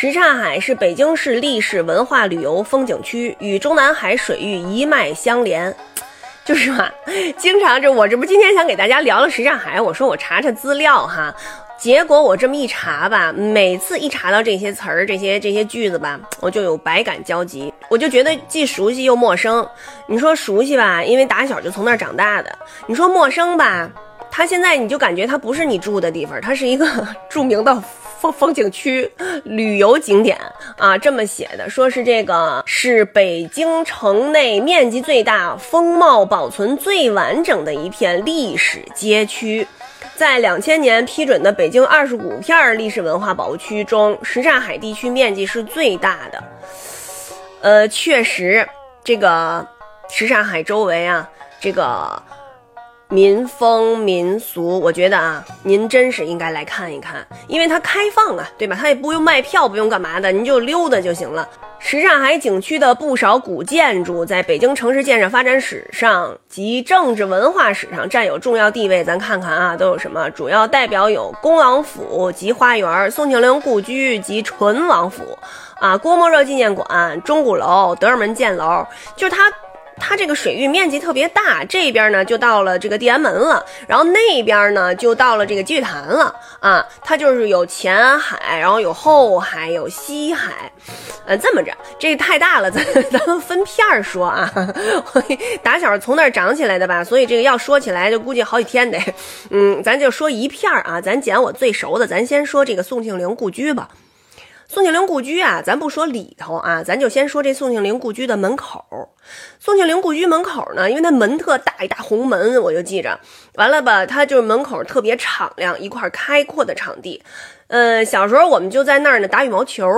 什刹海是北京市历史文化旅游风景区，与中南海水域一脉相连。就是嘛，经常这我这不今天想给大家聊了什刹海，我说我查查资料哈，结果我这么一查吧，每次一查到这些词儿、这些这些句子吧，我就有百感交集，我就觉得既熟悉又陌生。你说熟悉吧，因为打小就从那儿长大的；你说陌生吧，它现在你就感觉它不是你住的地方，它是一个 著名的。风风景区旅游景点啊，这么写的，说是这个是北京城内面积最大、风貌保存最完整的一片历史街区，在两千年批准的北京二十五片历史文化保护区中，什刹海地区面积是最大的。呃，确实，这个什刹海周围啊，这个。民风民俗，我觉得啊，您真是应该来看一看，因为它开放啊，对吧？它也不用卖票，不用干嘛的，您就溜达就行了。什刹海景区的不少古建筑，在北京城市建设发展史上及政治文化史上占有重要地位。咱看看啊，都有什么？主要代表有恭王府及花园、宋庆龄故居及淳王府，啊，郭沫若纪念馆、钟鼓楼、德尔门箭楼，就是它。它这个水域面积特别大，这边呢就到了这个地安门了，然后那边呢就到了这个积玉潭了啊。它就是有前海，然后有后海，有西海，呃，这么着，这个太大了，咱咱们分片儿说啊。打小从那儿长起来的吧，所以这个要说起来就估计好几天得，嗯，咱就说一片儿啊，咱捡我最熟的，咱先说这个宋庆龄故居吧。宋庆龄故居啊，咱不说里头啊，咱就先说这宋庆龄故居的门口。宋庆龄故居门口呢，因为它门特大，一大红门，我就记着。完了吧，它就是门口特别敞亮，一块开阔的场地。呃，小时候我们就在那儿呢打羽毛球。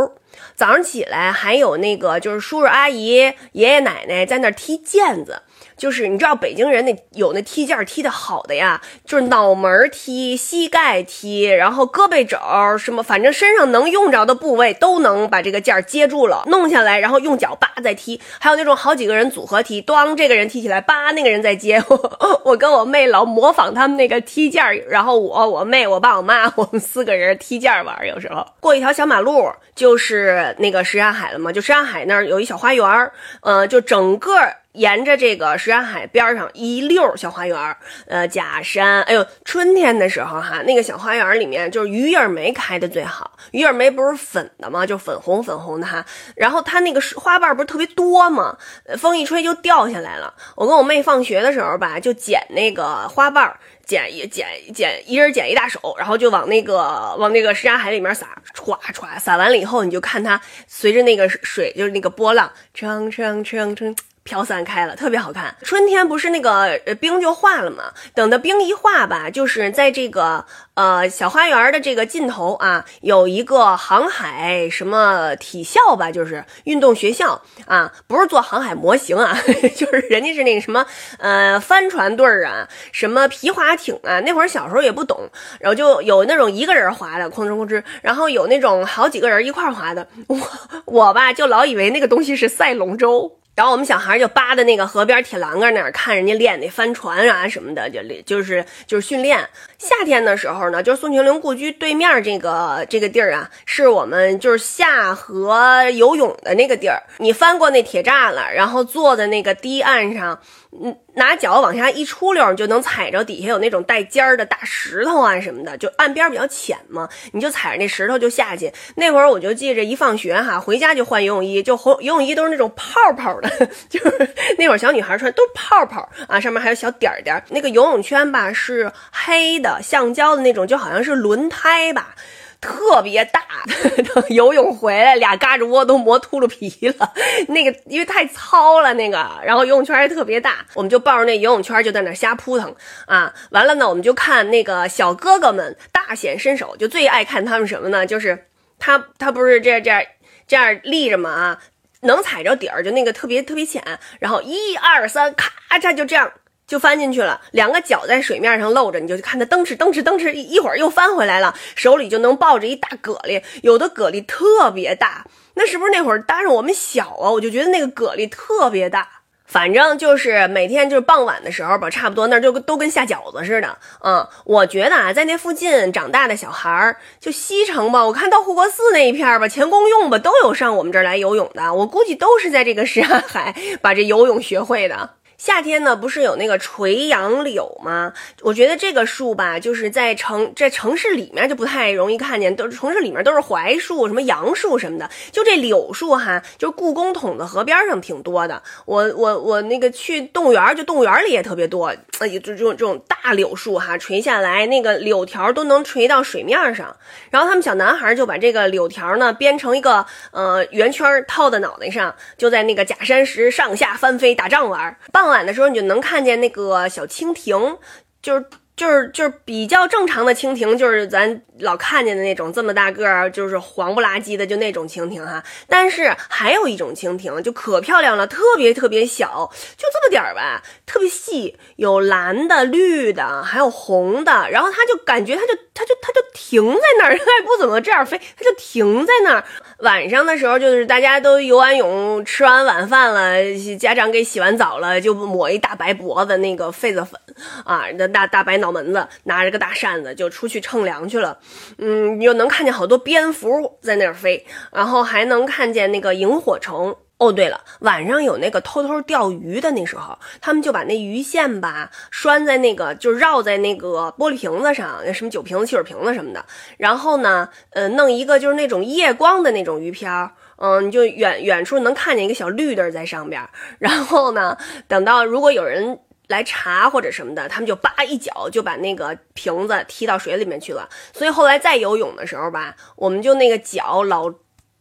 早上起来还有那个就是叔叔阿姨、爷爷奶奶在那儿踢毽子。就是你知道北京人那有那踢毽踢的好的呀，就是脑门踢、膝盖踢，然后胳膊肘什么，反正身上能用着的部位都能把这个毽接住了，弄下来，然后用脚扒再踢。还有那种好几个人组合踢，咣，这个人踢起来，扒，那个人再接。我跟我妹老模仿他们那个踢毽，然后我、我妹、我爸、我妈，我们四个人踢毽玩。有时候过一条小马路就是那个什刹海了嘛，就什刹海那儿有一小花园，呃，就整个。沿着这个什刹海边上一溜小花园，呃，假山。哎呦，春天的时候哈，那个小花园里面就是鱼叶梅开的最好。鱼叶梅不是粉的吗？就粉红粉红的哈。然后它那个花瓣不是特别多吗？风一吹就掉下来了。我跟我妹放学的时候吧，就捡那个花瓣，捡一捡捡，一人捡一大手，然后就往那个往那个什刹海里面撒，歘歘，撒完了以后，你就看它随着那个水，就是那个波浪，蹭蹭蹭蹭。飘散开了，特别好看。春天不是那个冰就化了吗？等到冰一化吧，就是在这个呃小花园的这个尽头啊，有一个航海什么体校吧，就是运动学校啊，不是做航海模型啊，就是人家是那个什么呃帆船队啊，什么皮划艇啊。那会儿小时候也不懂，然后就有那种一个人划的，哐哧哐哧，然后有那种好几个人一块划的。我我吧就老以为那个东西是赛龙舟。然后我们小孩就扒在那个河边铁栏杆那儿看人家练那帆船啊什么的，就就是就是训练。夏天的时候呢，就是宋庆龄故居对面这个这个地儿啊，是我们就是下河游泳的那个地儿。你翻过那铁栅栏，然后坐在那个堤岸上。嗯，拿脚往下一出溜，你就能踩着底下有那种带尖儿的大石头啊什么的，就岸边比较浅嘛，你就踩着那石头就下去。那会儿我就记着，一放学哈，回家就换游泳衣，就红游泳衣都是那种泡泡的，就是那会儿小女孩穿都是泡泡啊，上面还有小点点。那个游泳圈吧是黑的，橡胶的那种，就好像是轮胎吧。特别大，游泳回来俩嘎吱窝都磨秃噜皮了。那个因为太糙了，那个然后游泳圈还特别大，我们就抱着那游泳圈就在那瞎扑腾啊。完了呢，我们就看那个小哥哥们大显身手，就最爱看他们什么呢？就是他他不是这样这样这样立着嘛啊，能踩着底儿，就那个特别特别浅，然后一二三，咔嚓就这样。就翻进去了，两个脚在水面上露着，你就看他蹬哧蹬哧蹬哧，一会儿又翻回来了，手里就能抱着一大蛤蜊，有的蛤蜊特别大，那是不是那会儿搭上我们小啊？我就觉得那个蛤蜊特别大。反正就是每天就是傍晚的时候吧，差不多那就都跟下饺子似的。嗯，我觉得啊，在那附近长大的小孩儿，就西城吧，我看到护国寺那一片吧，前公用吧，都有上我们这儿来游泳的。我估计都是在这个 什刹海把这游泳学会的。夏天呢，不是有那个垂杨柳吗？我觉得这个树吧，就是在城在城市里面就不太容易看见，都城市里面都是槐树、什么杨树什么的，就这柳树哈，就故宫筒子河边上挺多的。我我我那个去动物园，就动物园里也特别多，呃，就这种这种大柳树哈，垂下来那个柳条都能垂到水面上。然后他们小男孩就把这个柳条呢编成一个呃圆圈套在脑袋上，就在那个假山石上下翻飞打仗玩。傍晚的时候，你就能看见那个小蜻蜓，就是就是就是比较正常的蜻蜓，就是咱老看见的那种这么大个儿，就是黄不拉几的，就那种蜻蜓哈。但是还有一种蜻蜓，就可漂亮了，特别特别小，就这么点儿吧，特别细，有蓝的、绿的，还有红的。然后它就感觉它就它就它就停在那儿，它 也不怎么这样飞，它就停在那儿。晚上的时候，就是大家都游完泳、吃完晚饭了，家长给洗完澡了，就抹一大白脖子那个痱子粉啊，那大大白脑门子，拿着个大扇子就出去乘凉去了。嗯，又能看见好多蝙蝠在那儿飞，然后还能看见那个萤火虫。哦，对了，晚上有那个偷偷钓鱼的，那时候他们就把那鱼线吧拴在那个，就绕在那个玻璃瓶子上，那什么酒瓶子、汽水瓶子什么的。然后呢，呃，弄一个就是那种夜光的那种鱼漂，嗯，你就远远处能看见一个小绿的在上边。然后呢，等到如果有人来查或者什么的，他们就叭一脚就把那个瓶子踢到水里面去了。所以后来再游泳的时候吧，我们就那个脚老。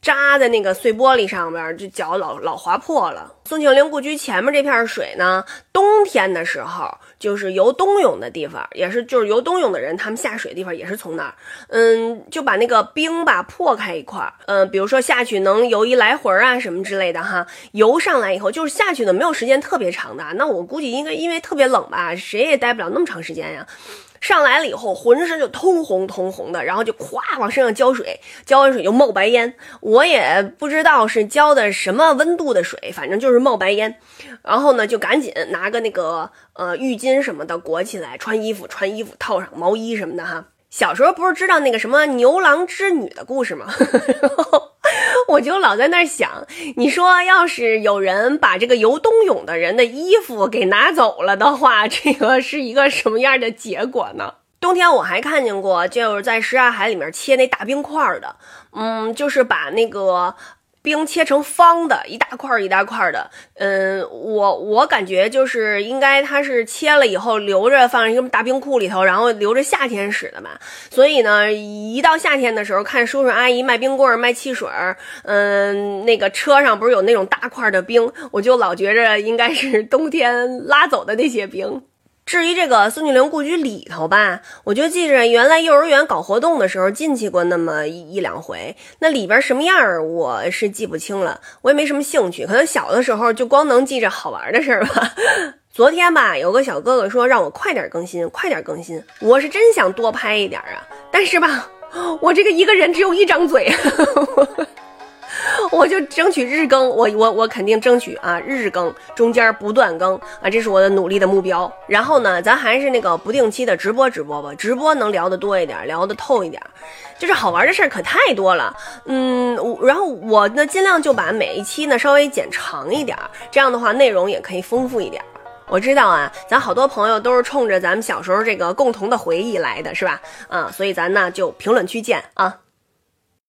扎在那个碎玻璃上面，就脚老老划破了。宋庆龄故居前面这片水呢，冬天的时候就是游冬泳的地方，也是就是游冬泳的人他们下水的地方也是从那儿，嗯，就把那个冰吧破开一块儿，嗯，比如说下去能游一来回啊什么之类的哈，游上来以后就是下去的没有时间特别长的，那我估计应该因为特别冷吧，谁也待不了那么长时间呀。上来了以后，浑身就通红通红的，然后就咵往身上浇水，浇完水就冒白烟。我也不知道是浇的什么温度的水，反正就是冒白烟。然后呢，就赶紧拿个那个呃浴巾什么的裹起来，穿衣服穿衣服，套上毛衣什么的哈。小时候不是知道那个什么牛郎织女的故事吗？我就老在那儿想，你说要是有人把这个游冬泳的人的衣服给拿走了的话，这个是一个什么样的结果呢？冬天我还看见过，就是在什刹海里面切那大冰块的，嗯，就是把那个。冰切成方的，一大块一大块的。嗯，我我感觉就是应该它是切了以后留着放一个大冰库里头，然后留着夏天使的吧。所以呢，一到夏天的时候，看叔叔阿姨卖冰棍儿、卖汽水儿，嗯，那个车上不是有那种大块的冰，我就老觉着应该是冬天拉走的那些冰。至于这个宋庆龄故居里头吧，我就记着原来幼儿园搞活动的时候进去过那么一一两回，那里边什么样我是记不清了，我也没什么兴趣，可能小的时候就光能记着好玩的事儿吧。昨天吧，有个小哥哥说让我快点更新，快点更新，我是真想多拍一点啊，但是吧，我这个一个人只有一张嘴。我就争取日更，我我我肯定争取啊，日更中间不断更啊，这是我的努力的目标。然后呢，咱还是那个不定期的直播直播吧，直播能聊得多一点，聊得透一点，就是好玩的事儿可太多了。嗯，然后我呢尽量就把每一期呢稍微剪长一点，这样的话内容也可以丰富一点。我知道啊，咱好多朋友都是冲着咱们小时候这个共同的回忆来的，是吧？啊，所以咱呢就评论区见啊。